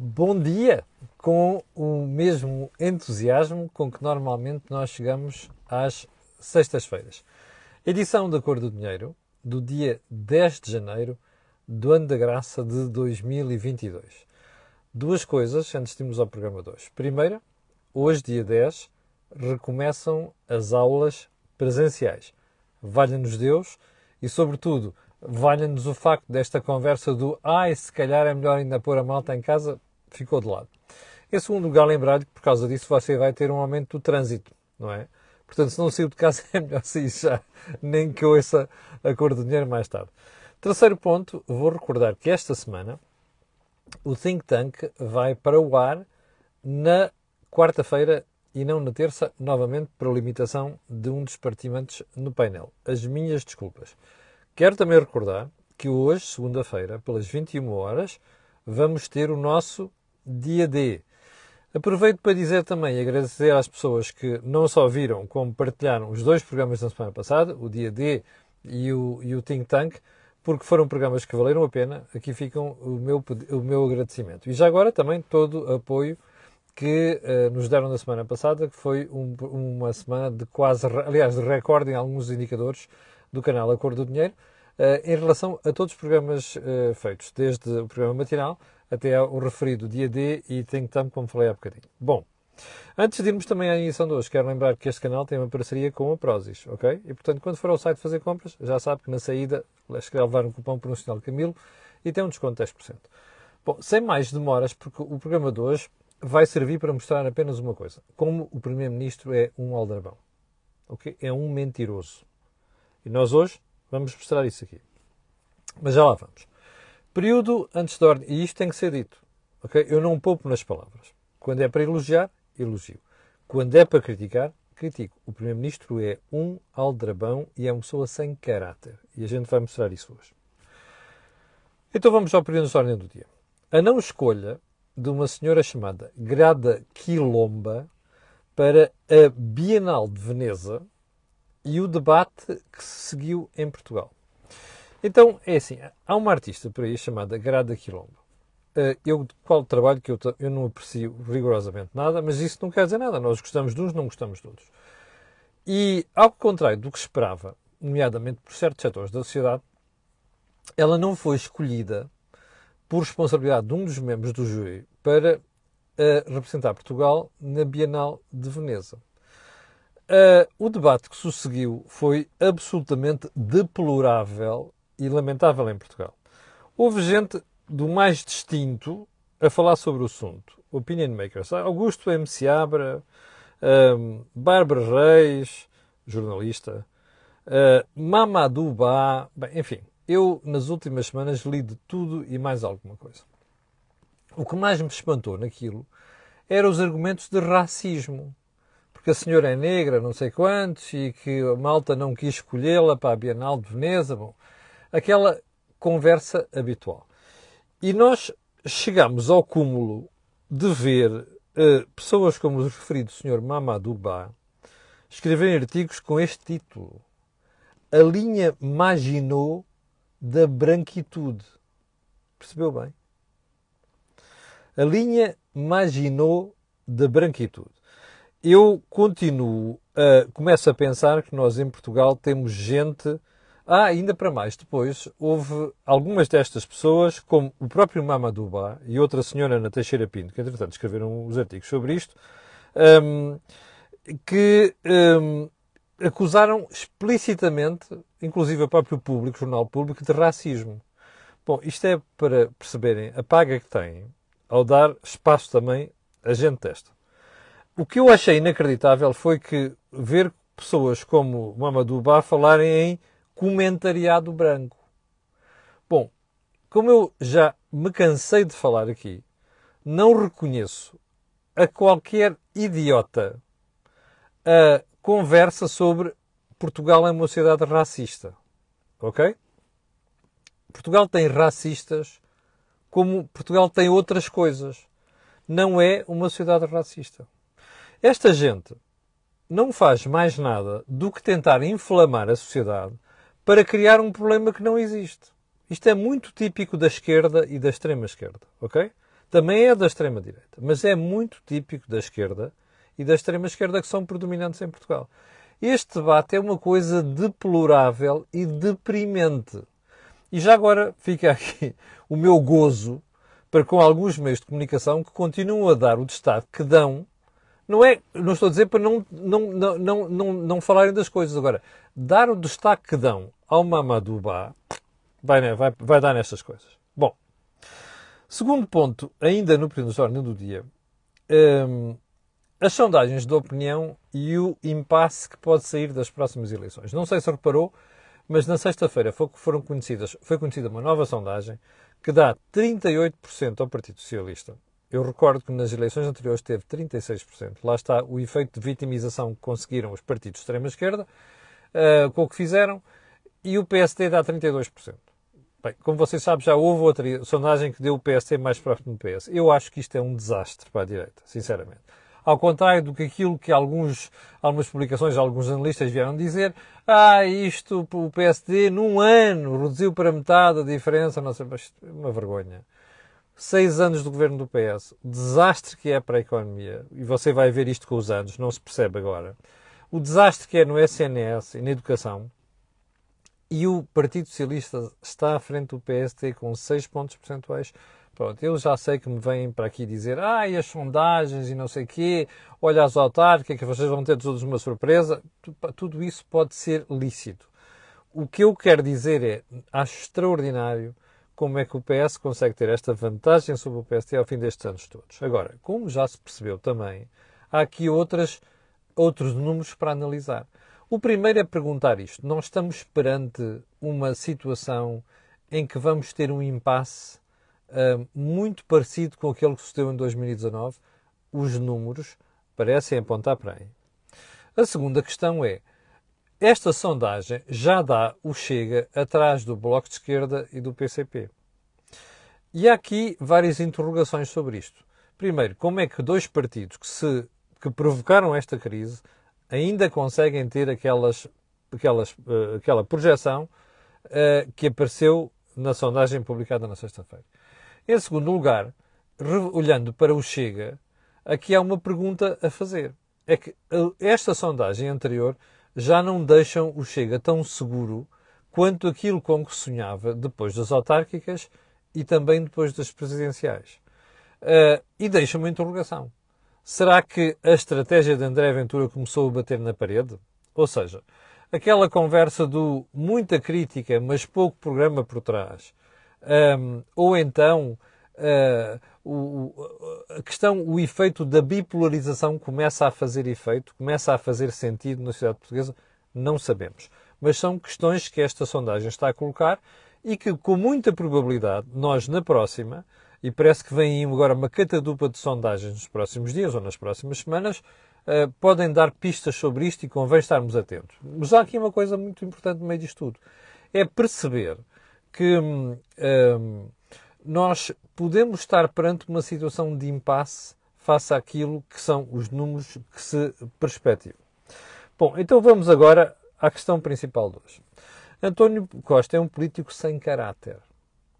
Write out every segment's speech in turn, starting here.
Bom dia! Com o mesmo entusiasmo com que normalmente nós chegamos às sextas-feiras. Edição da Cor do Dinheiro, do dia 10 de janeiro do ano da graça de 2022. Duas coisas antes de irmos ao programa de hoje. Primeira, hoje, dia 10, recomeçam as aulas presenciais. Valha-nos Deus e, sobretudo, valha-nos o facto desta conversa do ai, se calhar é melhor ainda pôr a malta em casa ficou de lado. Em segundo lugar, lembrar-lhe que por causa disso você vai ter um aumento do trânsito, não é? Portanto, se não saiu de casa, é melhor sair já, nem que ouça a cor do dinheiro mais tarde. Terceiro ponto, vou recordar que esta semana o Think Tank vai para o ar na quarta-feira e não na terça, novamente por limitação de um dos partimentos no painel. As minhas desculpas. Quero também recordar que hoje, segunda-feira, pelas 21 horas, vamos ter o nosso dia D. Aproveito para dizer também e agradecer às pessoas que não só viram, como partilharam os dois programas da semana passada, o dia D e o, e o Think Tank, porque foram programas que valeram a pena. Aqui ficam o meu, o meu agradecimento. E já agora também todo o apoio que uh, nos deram na semana passada, que foi um, uma semana de quase, aliás, de recorde em alguns indicadores do canal A Cor do Dinheiro. Eh, em relação a todos os programas uh, feitos, desde o programa matinal até o referido dia D e Think Tank, como falei há bocadinho. Bom, antes de irmos também à emissão de hoje, quero lembrar que este canal tem uma parceria com a Prozis, ok? E portanto, quando for ao site fazer compras, já sabe que na saída escreve levar um cupom promocional Camilo e tem um desconto de 10%. Bom, sem mais demoras, porque o programa de hoje vai servir para mostrar apenas uma coisa: como o Primeiro-Ministro é um aldrabão. ok? É um mentiroso. E nós hoje Vamos mostrar isso aqui. Mas já lá vamos. Período antes da ordem. E isto tem que ser dito. Okay? Eu não poupo nas palavras. Quando é para elogiar, elogio. Quando é para criticar, critico. O Primeiro-Ministro é um aldrabão e é uma pessoa sem caráter. E a gente vai mostrar isso hoje. Então vamos ao período da ordem do dia. A não escolha de uma senhora chamada Grada Quilomba para a Bienal de Veneza e o debate que se seguiu em Portugal. Então, é assim, há uma artista por aí chamada Grada Quilombo. Eh, eu, qual trabalho que eu, eu não aprecio rigorosamente nada, mas isso não quer dizer nada. Nós gostamos de uns, não gostamos de outros. E, ao contrário do que esperava, nomeadamente por certos setores da sociedade, ela não foi escolhida por responsabilidade de um dos membros do júri para uh, representar Portugal na Bienal de Veneza. Uh, o debate que sucedeu foi absolutamente deplorável e lamentável em Portugal. Houve gente do mais distinto a falar sobre o assunto. Opinion makers. Augusto M. Seabra, um, Bárbara Reis, jornalista, uh, Mamadou Ba, bem, enfim, eu nas últimas semanas li de tudo e mais alguma coisa. O que mais me espantou naquilo eram os argumentos de racismo que a senhora é negra, não sei quantos, e que a malta não quis escolhê-la para a Bienal de Veneza. Bom, aquela conversa habitual. E nós chegamos ao cúmulo de ver uh, pessoas como o referido senhor Mamadou Ba escreverem artigos com este título. A linha Maginot da branquitude. Percebeu bem? A linha Maginot da branquitude eu continuo, uh, começo a pensar que nós em Portugal temos gente. Ah, ainda para mais, depois houve algumas destas pessoas, como o próprio Mamadou e outra senhora Ana Teixeira Pinto, que entretanto escreveram os artigos sobre isto, um, que um, acusaram explicitamente, inclusive o próprio público, o jornal público, de racismo. Bom, isto é para perceberem a paga que têm ao dar espaço também a gente desta. O que eu achei inacreditável foi que ver pessoas como Mamadou falarem em comentariado branco. Bom, como eu já me cansei de falar aqui, não reconheço a qualquer idiota a conversa sobre Portugal é uma sociedade racista. Ok? Portugal tem racistas como Portugal tem outras coisas. Não é uma sociedade racista. Esta gente não faz mais nada do que tentar inflamar a sociedade para criar um problema que não existe. Isto é muito típico da esquerda e da extrema esquerda, ok? Também é da extrema-direita, mas é muito típico da esquerda e da extrema-esquerda que são predominantes em Portugal. Este debate é uma coisa deplorável e deprimente. E já agora fica aqui o meu gozo para com alguns meios de comunicação que continuam a dar o destaque que dão. Não é, não estou a dizer para não, não, não, não, não, não falarem das coisas. Agora, dar o destaque que dão ao Mamadou Ba vai, vai, vai dar nestas coisas. Bom, segundo ponto, ainda no período de ordem do dia, hum, as sondagens de opinião e o impasse que pode sair das próximas eleições. Não sei se reparou, mas na sexta-feira foram conhecidas, foi conhecida uma nova sondagem que dá 38% ao Partido Socialista. Eu recordo que nas eleições anteriores teve 36%. Lá está o efeito de vitimização que conseguiram os partidos de extrema-esquerda uh, com o que fizeram. E o PSD dá 32%. Bem, como vocês sabem, já houve outra sondagem que deu o PSD mais próximo do PS. Eu acho que isto é um desastre para a direita, sinceramente. Ao contrário do que aquilo que alguns, algumas publicações, alguns analistas vieram dizer, ah, isto, o PSD num ano reduziu para metade a diferença, não sei, mas é uma vergonha. Seis anos do governo do PS, o desastre que é para a economia, e você vai ver isto com os anos, não se percebe agora. O desastre que é no SNS e na educação, e o Partido Socialista está à frente do PSD com 6 pontos percentuais Pronto, eu já sei que me vêm para aqui dizer, ah, e as sondagens e não sei o quê, olha as autárquicas, que vocês vão ter todos uma surpresa. Tudo isso pode ser lícito. O que eu quero dizer é, acho extraordinário como é que o PS consegue ter esta vantagem sobre o PST ao fim destes anos todos. Agora, como já se percebeu também, há aqui outras, outros números para analisar. O primeiro é perguntar isto. Nós estamos perante uma situação em que vamos ter um impasse uh, muito parecido com aquele que sucedeu em 2019. Os números parecem apontar para aí. A segunda questão é: esta sondagem já dá o chega atrás do Bloco de Esquerda e do PCP. E há aqui várias interrogações sobre isto. Primeiro, como é que dois partidos que, se, que provocaram esta crise ainda conseguem ter aquelas, aquelas, uh, aquela projeção uh, que apareceu na sondagem publicada na sexta-feira? Em segundo lugar, olhando para o Chega, aqui há uma pergunta a fazer. É que eh, esta sondagem anterior já não deixam o Chega tão seguro quanto aquilo com que sonhava depois das autárquicas e também depois das presidenciais. Uh, e deixa uma interrogação. Será que a estratégia de André Ventura começou a bater na parede? Ou seja, aquela conversa do muita crítica, mas pouco programa por trás, um, ou então uh, o, a questão, o efeito da bipolarização começa a fazer efeito, começa a fazer sentido na sociedade portuguesa, não sabemos. Mas são questões que esta sondagem está a colocar e que, com muita probabilidade, nós na próxima, e parece que vem aí agora uma catadupa de sondagens nos próximos dias ou nas próximas semanas, uh, podem dar pistas sobre isto e convém estarmos atentos. Mas há aqui uma coisa muito importante no meio disto tudo. É perceber que hum, nós podemos estar perante uma situação de impasse face àquilo que são os números que se perspectivam. Bom, então vamos agora à questão principal de hoje. António Costa é um político sem caráter,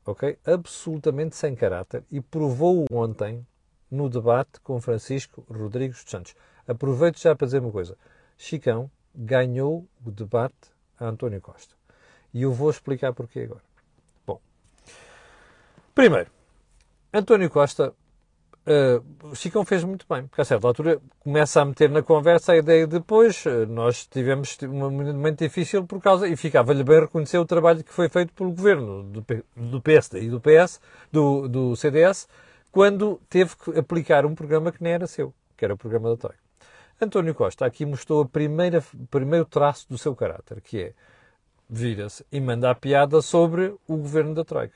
ok? Absolutamente sem caráter e provou ontem no debate com Francisco Rodrigues dos Santos. Aproveito já para dizer uma coisa. Chicão ganhou o debate a António Costa. E eu vou explicar porquê agora. Primeiro, António Costa, uh, Chicão fez muito bem, porque a certa altura começa a meter na conversa a ideia de depois nós tivemos um momento difícil por causa, e ficava-lhe bem reconhecer o trabalho que foi feito pelo governo do, do PSD e do PS, do, do CDS, quando teve que aplicar um programa que nem era seu, que era o programa da Troika. António Costa aqui mostrou o primeiro traço do seu caráter, que é vira-se e manda a piada sobre o governo da Troika.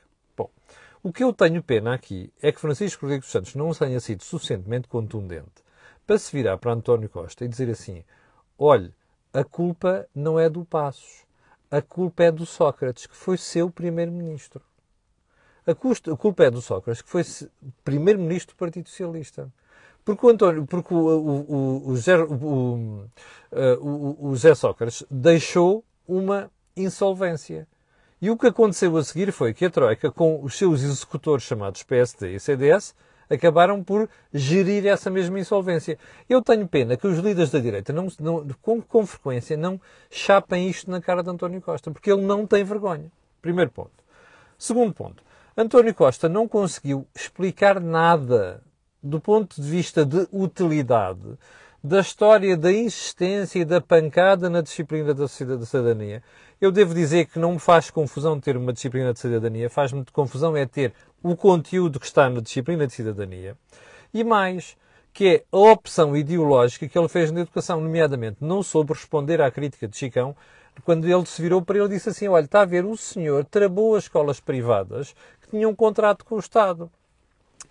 O que eu tenho pena aqui é que Francisco Rodrigues Santos não tenha sido suficientemente contundente para se virar para António Costa e dizer assim: olhe, a culpa não é do Passos, a culpa é do Sócrates, que foi seu primeiro-ministro. A, culpa é do Sócrates, que foi primeiro-ministro do Partido Socialista. Porque o, António, porque o, o, o, Zé, o, o, o Zé Sócrates deixou uma insolvência. E o que aconteceu a seguir foi que a Troika, com os seus executores chamados PSD e CDS, acabaram por gerir essa mesma insolvência. Eu tenho pena que os líderes da direita, não, não, com, com frequência, não chapem isto na cara de António Costa, porque ele não tem vergonha. Primeiro ponto. Segundo ponto. António Costa não conseguiu explicar nada do ponto de vista de utilidade da história da insistência e da pancada na disciplina da cidadania. Eu devo dizer que não me faz confusão ter uma disciplina de cidadania, faz-me confusão é ter o conteúdo que está na disciplina de cidadania e mais, que é a opção ideológica que ele fez na educação, nomeadamente não soube responder à crítica de Chicão, quando ele se virou para ele disse assim, olha, está a ver, o senhor travou as escolas privadas que tinham um contrato com o Estado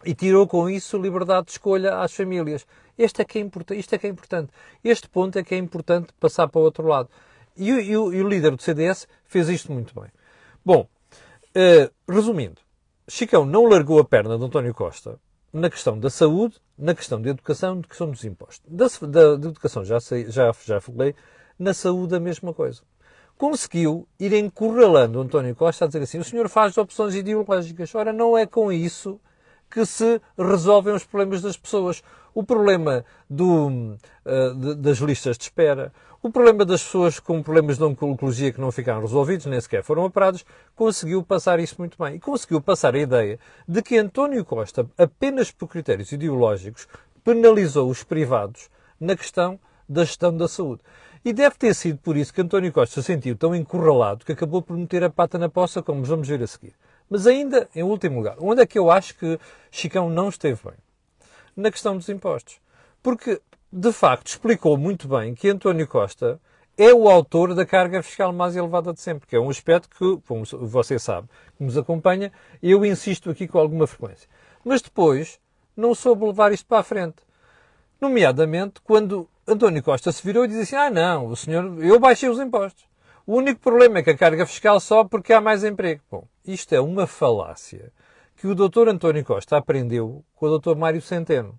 e tirou com isso liberdade de escolha às famílias. Este é que é importante, isto é que é importante. Este ponto é que é importante passar para o outro lado. E, e, e o líder do CDS fez isto muito bem. Bom, uh, resumindo, Chicão não largou a perna de António Costa na questão da saúde, na questão da educação, na questão dos impostos. Da, da, da educação já, sei, já, já falei, na saúde a mesma coisa. Conseguiu ir encurralando António Costa a dizer assim, o senhor faz opções ideológicas. Ora, não é com isso que se resolvem os problemas das pessoas. O problema do, uh, das listas de espera, o problema das pessoas com problemas de oncologia que não ficaram resolvidos, nem sequer foram operados, conseguiu passar isso muito bem. E conseguiu passar a ideia de que António Costa, apenas por critérios ideológicos, penalizou os privados na questão da gestão da saúde. E deve ter sido por isso que António Costa se sentiu tão encurralado que acabou por meter a pata na poça, como vamos ver a seguir. Mas ainda, em último lugar, onde é que eu acho que Chicão não esteve bem? Na questão dos impostos. Porque, de facto, explicou muito bem que António Costa é o autor da carga fiscal mais elevada de sempre, que é um aspecto que, como você sabe, que nos acompanha, eu insisto aqui com alguma frequência. Mas depois não soube levar isto para a frente. Nomeadamente quando António Costa se virou e disse assim: Ah, não, o senhor, eu baixei os impostos. O único problema é que a carga fiscal sobe porque há mais emprego. Bom, isto é uma falácia que o Dr. António Costa aprendeu com o Dr. Mário Centeno.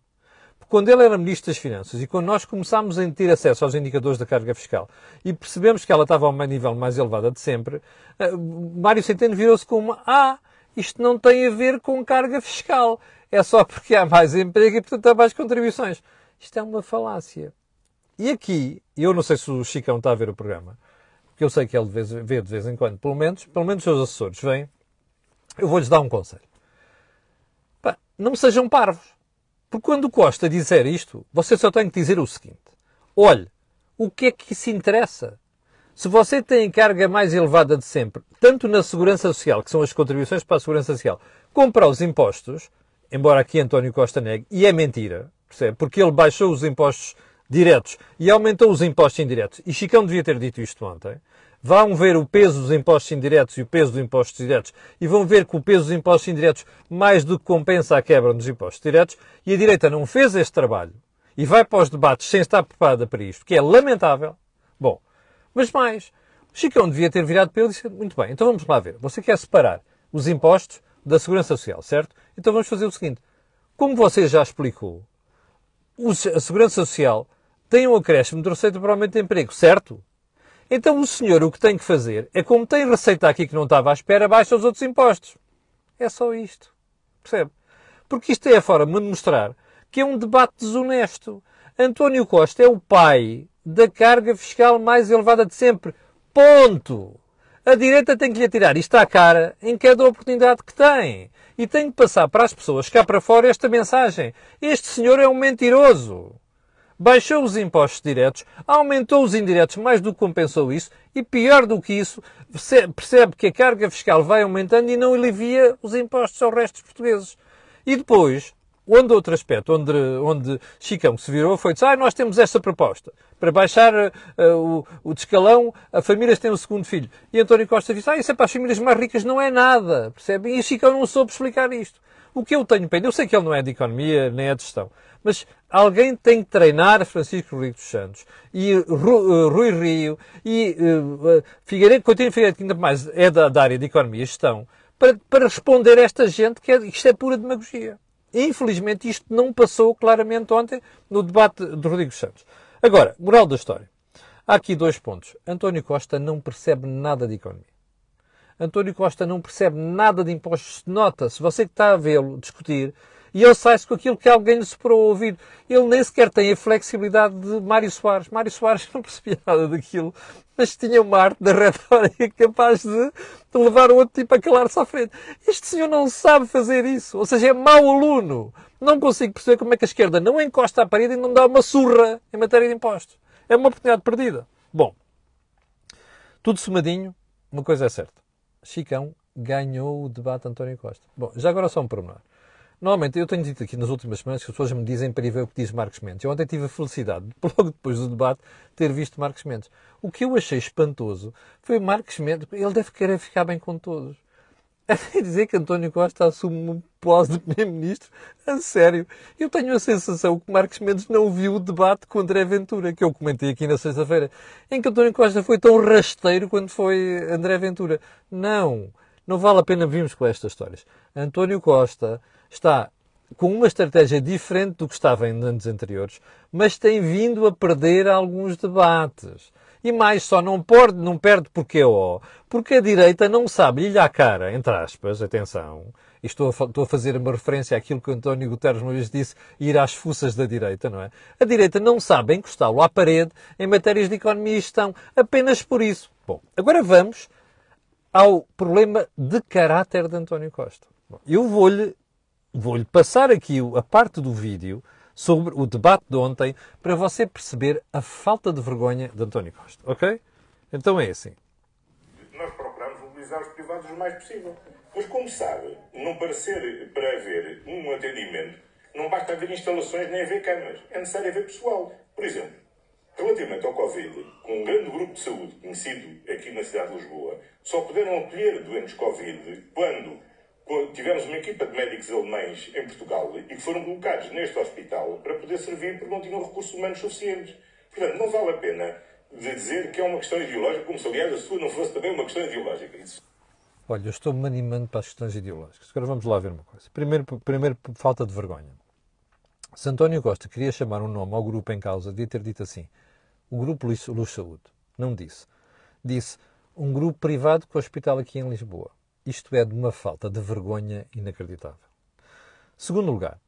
Quando ele era Ministro das Finanças e quando nós começámos a ter acesso aos indicadores da carga fiscal e percebemos que ela estava a um nível mais elevado de sempre, eh, Mário Centeno virou-se como Ah, isto não tem a ver com carga fiscal. É só porque há mais emprego e, portanto, há mais contribuições. Isto é uma falácia. E aqui, eu não sei se o Chicão está a ver o programa, que eu sei que ele vê de vez em quando, pelo menos, pelo menos os seus assessores vêm, eu vou-lhes dar um conselho. Pá, não sejam parvos. Porque quando o Costa disser isto, você só tem que dizer o seguinte: olhe, o que é que isso interessa? Se você tem a carga mais elevada de sempre, tanto na segurança social, que são as contribuições para a segurança social, como para os impostos, embora aqui António Costa negue, e é mentira, percebe? Porque ele baixou os impostos diretos e aumentou os impostos indiretos. E Chicão devia ter dito isto ontem. Vão ver o peso dos impostos indiretos e o peso dos impostos diretos e vão ver que o peso dos impostos indiretos mais do que compensa a quebra dos impostos diretos. E a direita não fez este trabalho e vai para os debates sem estar preparada para isto, que é lamentável. Bom, mas mais, Chicão devia ter virado para ele e disse, muito bem, então vamos lá ver. Você quer separar os impostos da Segurança Social, certo? Então vamos fazer o seguinte. Como você já explicou, a Segurança Social tem um acréscimo de receita para aumento de emprego, certo? Então o senhor o que tem que fazer é, como tem receita aqui que não estava à espera, baixa os outros impostos. É só isto. Percebe? Porque isto é a forma de mostrar que é um debate desonesto. António Costa é o pai da carga fiscal mais elevada de sempre. Ponto. A direita tem que lhe tirar isto à cara em cada oportunidade que tem. E tem que passar para as pessoas cá para fora esta mensagem. Este senhor é um mentiroso baixou os impostos diretos, aumentou os indiretos mais do que compensou isso e, pior do que isso, percebe que a carga fiscal vai aumentando e não alivia os impostos ao resto dos portugueses. E depois, onde outro aspecto, onde, onde Chicão se virou, foi dizer, ah, nós temos esta proposta, para baixar uh, o, o descalão, a famílias têm o segundo filho. E António Costa disse, ah, isso é para as famílias mais ricas, não é nada, percebem? E Chicão não soube explicar isto. O que eu tenho pena, eu sei que ele não é de economia, nem é de gestão, mas alguém tem que treinar Francisco Rodrigues dos Santos e Rui, uh, Rui Rio e uh, Figueiredo, Coutinho Figueiredo, que ainda mais é da, da, área de economia e gestão, para, para responder a esta gente que é, isto é pura demagogia. Infelizmente isto não passou claramente ontem no debate de Rodrigues Santos. Agora, moral da história. Há aqui dois pontos. António Costa não percebe nada de economia. António Costa não percebe nada de impostos. Nota, se você que está a vê-lo discutir, E ele sai-se com aquilo que alguém lhe superou ao ouvido. Ele nem sequer tem a flexibilidade de Mário Soares. Mário Soares não percebia nada daquilo, mas tinha uma arte da retórica capaz de, de levar o outro tipo a calar-se à frente. Este senhor não sabe fazer isso. Ou seja, é mau aluno. Não consigo perceber como é que a esquerda não encosta à parede e não dá uma surra em matéria de impostos. É uma oportunidade perdida. Bom, tudo somadinho, uma coisa é certa. Chicão ganhou o debate António Costa. Bom, já agora só um pormenor. Normalmente, eu tenho dito aqui nas últimas semanas que as pessoas me dizem para ir ver o que diz Marcos Mendes. Eu ontem tive a felicidade, logo depois do debate, ter visto Marcos Mendes. O que eu achei espantoso foi Marcos Mendes. Ele deve querer ficar bem com todos. A dizer que António Costa assume um pós de Primeiro-Ministro. A sério. Eu tenho a sensação que Marcos Mendes não viu o debate com André Ventura, que eu comentei aqui na sexta-feira, em que António Costa foi tão rasteiro quanto foi André Ventura. Não. Não vale a pena virmos com estas histórias. António Costa está com uma estratégia diferente do que estava em anos anteriores, mas tem vindo a perder alguns debates. E mais só não perde, não perde porque ó, porque a direita não sabe lhe à cara, entre aspas, atenção, e estou a, estou a fazer uma referência àquilo que António Guterres uma vez disse, ir às fuças da direita, não é? A direita não sabe encostá-lo à parede em matérias de economia e gestão, apenas por isso. Bom, agora vamos ao problema de caráter de António Costa. Bom, eu vou-lhe vou-lhe passar aqui a parte do vídeo sobre o debate de ontem para você perceber a falta de vergonha de António Costa, ok? Então é assim. Nós procuramos mobilizar os privados o mais possível. Mas como sabe, não parecer para haver um atendimento, não basta haver instalações nem haver camas. É necessário haver pessoal. Por exemplo, relativamente ao Covid, com um grande grupo de saúde conhecido aqui na cidade de Lisboa, só puderam acolher doentes Covid quando tivemos uma equipa de médicos alemães em Portugal e que foram colocados neste hospital para poder servir porque não tinham recursos humanos suficientes. Portanto, não vale a pena de dizer que é uma questão ideológica, como se aliás a sua não fosse também uma questão ideológica. Isso. Olha, eu estou-me animando para as questões ideológicas. Agora vamos lá ver uma coisa. Primeiro, primeiro falta de vergonha. Se António Costa queria chamar um nome ao grupo em causa, devia ter dito assim: o Grupo Luz Saúde. Não disse. Disse um grupo privado com o hospital aqui em Lisboa. Isto é de uma falta de vergonha inacreditável. Segundo lugar,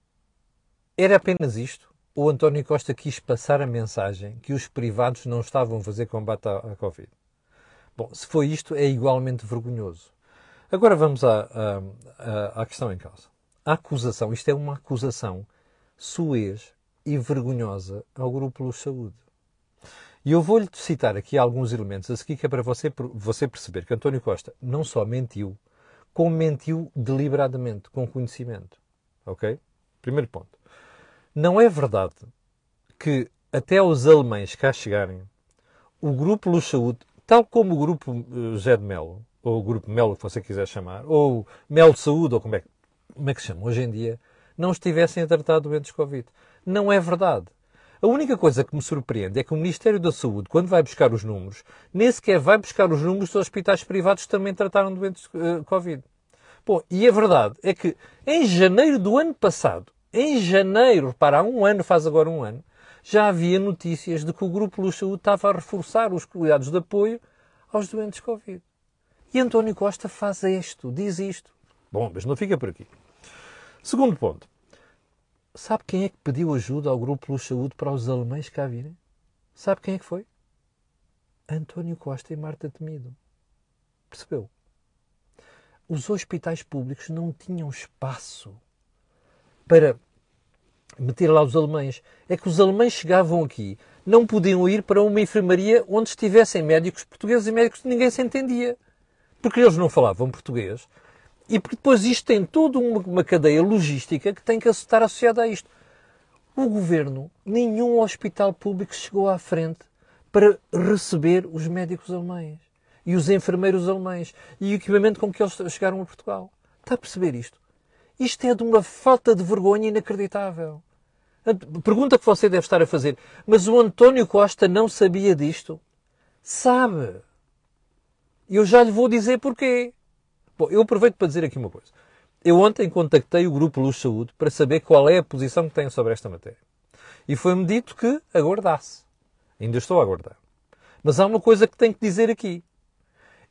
era apenas isto? Ou António Costa quis passar a mensagem que os privados não estavam a fazer combate à, à Covid? Bom, se foi isto, é igualmente vergonhoso. Agora vamos à, à, à questão em causa. A acusação, isto é uma acusação suez e vergonhosa ao Grupo Luz Saúde. E eu vou-lhe citar aqui alguns elementos a seguir que é para você, você perceber que António Costa não só mentiu, como mentiu deliberadamente, com conhecimento. Ok? Primeiro ponto. Não é verdade que até os alemães cá chegarem, o grupo Luz Saúde, tal como o grupo Zé de Melo, ou o grupo Melo, que você quiser chamar, ou Melo Saúde, ou como é, como é que se chama hoje em dia, não estivessem a tratar doentes Covid. Não é verdade. A única coisa que me surpreende é que o Ministério da Saúde, quando vai buscar os números, nem sequer vai buscar os números dos hospitais privados que também trataram doentes uh, Covid. Bom, e a verdade é que em janeiro do ano passado, em janeiro, para há um ano, faz agora um ano, já havia notícias de que o Grupo Luz Saúde estava a reforçar os cuidados de apoio aos doentes Covid. E António Costa faz isto, diz isto. Bom, mas não fica por aqui. Segundo ponto. Sabe quem é que pediu ajuda ao Grupo Luz Saúde para os alemães cá virem? Sabe quem é que foi? António Costa e Marta Temido. Percebeu? Os hospitais públicos não tinham espaço para meter lá os alemães. É que os alemães chegavam aqui, não podiam ir para uma enfermaria onde estivessem médicos portugueses e médicos que ninguém se entendia. Porque eles não falavam português e depois isto tem toda uma, uma cadeia logística que tem que estar associada a isto. O governo, nenhum hospital público chegou à frente para receber os médicos alemães e os enfermeiros alemães e o equipamento com que eles chegaram a Portugal. Está a perceber isto? Isto é de uma falta de vergonha inacreditável. A pergunta que você deve estar a fazer, mas o António Costa não sabia disto? Sabe. Eu já lhe vou dizer porquê. Bom, eu aproveito para dizer aqui uma coisa. Eu ontem contactei o Grupo Luz Saúde para saber qual é a posição que têm sobre esta matéria. E foi-me dito que aguardasse. Ainda estou a aguardar. Mas há uma coisa que tenho que dizer aqui.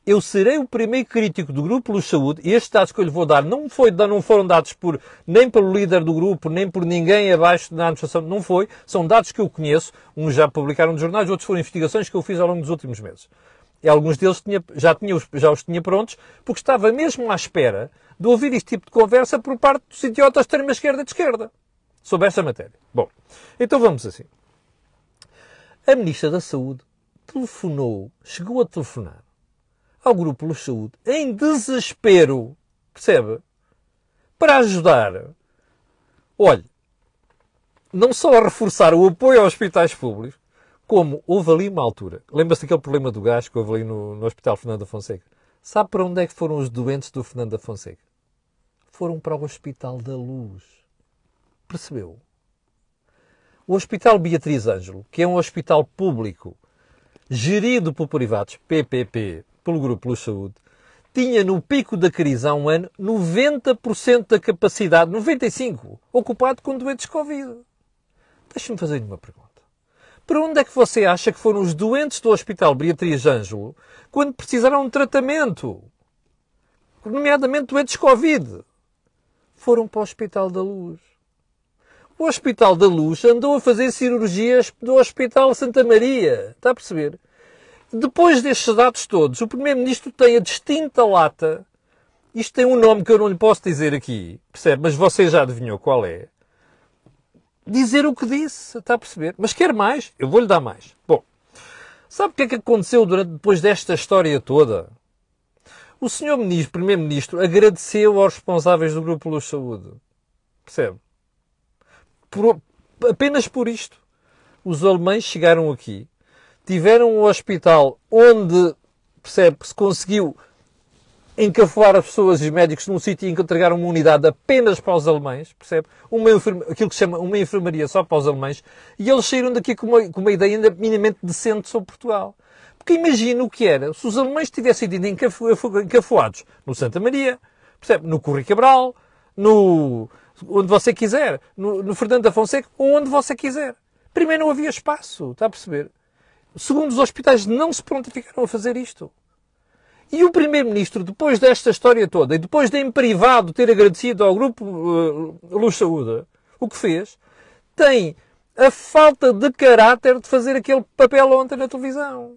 eu serei o primeiro crítico do Grupo Luz Saúde, e estes dados que eu lhe vou dar não, foi, não foram dados por, nem pelo líder do grupo, nem por ninguém abaixo da administração, não foi. São dados que eu conheço, uns já publicaram nos jornais, outros foram investigações que eu fiz ao longo dos últimos meses. E alguns deles tinha, já, tinha, já os tinha prontos, porque estava mesmo à espera de ouvir este tipo de conversa por parte dos idiotas de extrema-esquerda e de esquerda, sobre esta matéria. Bom, então vamos assim. A Ministra da Saúde telefonou, chegou a telefonar ao Grupo Luz Saúde em desespero, percebe? Para ajudar. Olhe, não só a reforçar o apoio aos hospitais públicos, como houve ali uma altura. Lembra-se daquele problema do gás que houve ali no, no Hospital Fernando Fonseca? Sabe para onde é que foram os doentes do Fernando Fonseca? Foram para o Hospital da Luz. Percebeu? O Hospital Beatriz Ângelo, que é um hospital público gerido por privados, PPP, pelo Grupo Luz Saúde, tinha no pico da crise há um ano 90% da capacidade, 95%, ocupado com doentes Covid. Deixe-me fazer-lhe uma pergunta. Para onde é que você acha que foram os doentes do Hospital Beatriz Ângelo quando precisaram de tratamento? Nomeadamente doentes Covid. Foram para o Hospital da Luz. O Hospital da Luz andou a fazer cirurgias do Hospital Santa Maria. Está a perceber? Depois destes dados todos, o Primeiro-Ministro tem a distinta lata. Isto tem um nome que eu não lhe posso dizer aqui, percebe? Mas você já adivinhou qual é. Dizer o que disse, está a perceber? Mas quer mais? Eu vou-lhe dar mais. Bom, sabe o que é que aconteceu durante, depois desta história toda? O senhor ministro, primeiro-ministro agradeceu aos responsáveis do Grupo Luz Saúde. Percebe? Por, apenas por isto. Os alemães chegaram aqui, tiveram um hospital onde, percebe, se conseguiu encafuar as pessoas e os médicos num sítio em que entregaram uma unidade apenas para os alemães, percebe? Uma aquilo que se chama uma enfermaria só para os alemães, e eles saíram daqui com uma, com uma ideia ainda minimamente decente sobre Portugal. Porque imagina o que era se os alemães tivessem ido encafu encafuados no Santa Maria, percebe? No Correio Cabral, no, onde você quiser, no, no Fernando da Fonseca, ou onde você quiser. Primeiro não havia espaço, está a perceber? Segundo os hospitais, não se prontificaram a fazer isto. E o Primeiro-Ministro, depois desta história toda, e depois de em privado ter agradecido ao Grupo uh, Luz Saúde, o que fez, tem a falta de caráter de fazer aquele papel ontem na televisão.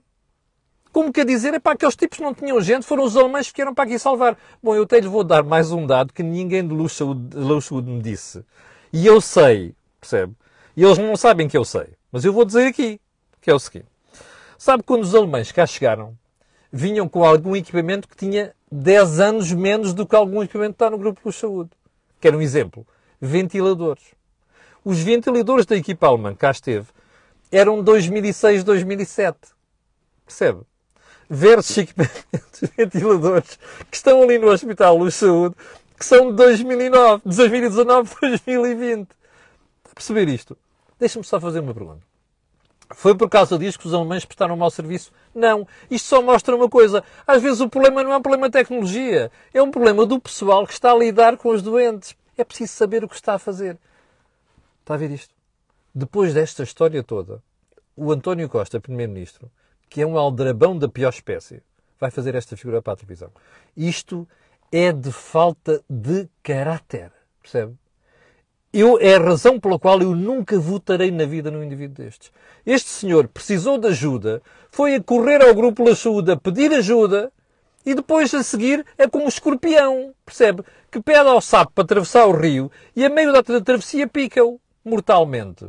Como quer dizer, é para aqueles tipos não tinham gente, foram os alemães que vieram para aqui salvar. Bom, eu até lhe vou dar mais um dado que ninguém de Luz Saúde, Luz Saúde me disse. E eu sei, percebe? E eles não sabem que eu sei. Mas eu vou dizer aqui, que é o seguinte. Sabe quando os alemães cá chegaram, vinham com algum equipamento que tinha 10 anos menos do que algum equipamento que está no grupo de saúde. Quero um exemplo. Ventiladores. Os ventiladores da equipa alemã cá esteve eram 2006, 2007. Percebe? Versus equipamentos ventiladores que estão ali no Hospital Luz Saúde que são de 2009, 2019, 2020. Está a perceber isto? Deixa-me só fazer uma pergunta. Foi por causa disso que os alemães prestaram um mau serviço? Não. Isto só mostra uma coisa. Às vezes o problema não é um problema de tecnologia. É um problema do pessoal que está a lidar com os doentes. É preciso saber o que está a fazer. Está a ver isto? Depois desta história toda, o António Costa, Primeiro-Ministro, que é um aldrabão da pior espécie, vai fazer esta figura para a televisão. Isto é de falta de caráter. Percebe? Eu, é a razão pela qual eu nunca votarei na vida num indivíduo destes. Este senhor precisou de ajuda, foi a correr ao grupo da saúde a pedir ajuda e depois a seguir é como um escorpião, percebe? Que pede ao sapo para atravessar o rio e a meio da travessia pica-o mortalmente.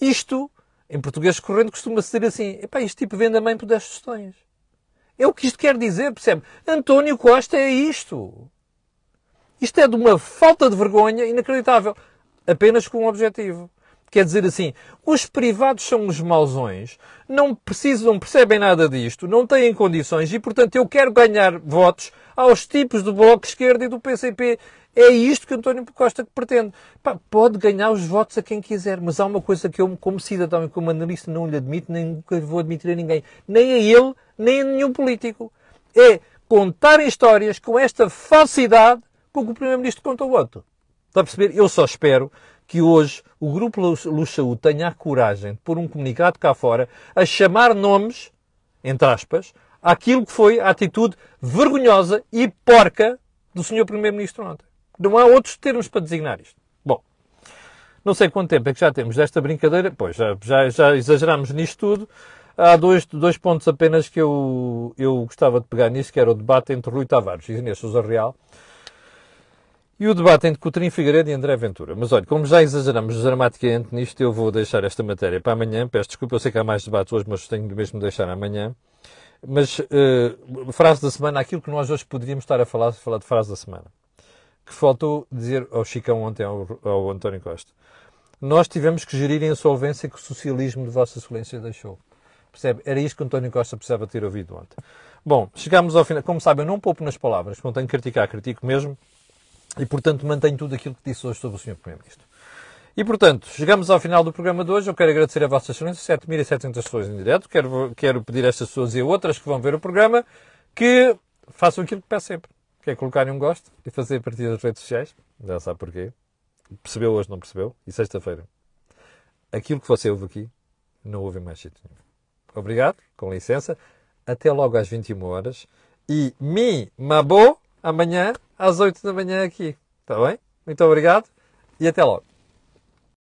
Isto, em português correndo, costuma-se dizer assim: epá, este tipo vende a mãe por 10 tostões. É o que isto quer dizer, percebe? António Costa é isto. Isto é de uma falta de vergonha inacreditável apenas com um objetivo. Quer dizer assim, os privados são os mausões, não precisam, percebem nada disto, não têm condições e, portanto, eu quero ganhar votos aos tipos do Bloco de Esquerda e do PCP. É isto que António Costa pretende. Pá, pode ganhar os votos a quem quiser, mas há uma coisa que eu, como cidadão e como analista, não lhe admito, nem nunca vou admitir a ninguém, nem a ele, nem a nenhum político. É contar histórias com esta falsidade com que o Primeiro-Ministro contou ontem. Está a perceber? Eu só espero que hoje o Grupo Luz Saúde tenha a coragem de pôr um comunicado cá fora a chamar nomes, entre aspas, àquilo que foi a atitude vergonhosa e porca do Sr. Primeiro-Ministro ontem. Não há outros termos para designar isto. Bom, não sei quanto tempo é que já temos desta brincadeira. Pois, já, já, já exageramos nisto tudo. Há dois, dois pontos apenas que eu, eu gostava de pegar nisso, que era o debate entre Rui Tavares e Inês Sousa Real e o debate entre Coutinho Figueiredo e André Ventura. Mas olha, como já exageramos dramaticamente nisto, eu vou deixar esta matéria para amanhã. Peço desculpa, eu sei que há mais debates hoje, mas tenho mesmo de deixar amanhã. Mas, uh, frase da semana, aquilo que nós hoje poderíamos estar a falar, falar de frase da semana. Que faltou dizer ao Chicão ontem, ao, ao António Costa. Nós tivemos que gerir a insolvência que o socialismo de Vossa Excelência deixou. Percebe? Era isto que António Costa precisava ter ouvido ontem. Bom, chegamos ao final. Como sabem, eu não poupo nas palavras. Quando tenho que criticar, critico mesmo. E, portanto, mantenho tudo aquilo que disse hoje sobre o Sr. Primeiro-Ministro. E, portanto, chegamos ao final do programa de hoje. Eu quero agradecer a Vossa Excelência, 7.700 pessoas em direto. Quero, quero pedir a estas pessoas e a outras que vão ver o programa que façam aquilo que peço sempre. Que é colocarem um gosto e fazer a partir das redes sociais. Já sabe porquê. Percebeu hoje, não percebeu? E sexta-feira. Aquilo que você ouve aqui, não ouve mais sítio nenhum. Obrigado, com licença. Até logo às 21 horas. E mi mabo amanhã às 8 da manhã aqui. Está bem? Muito obrigado e até logo.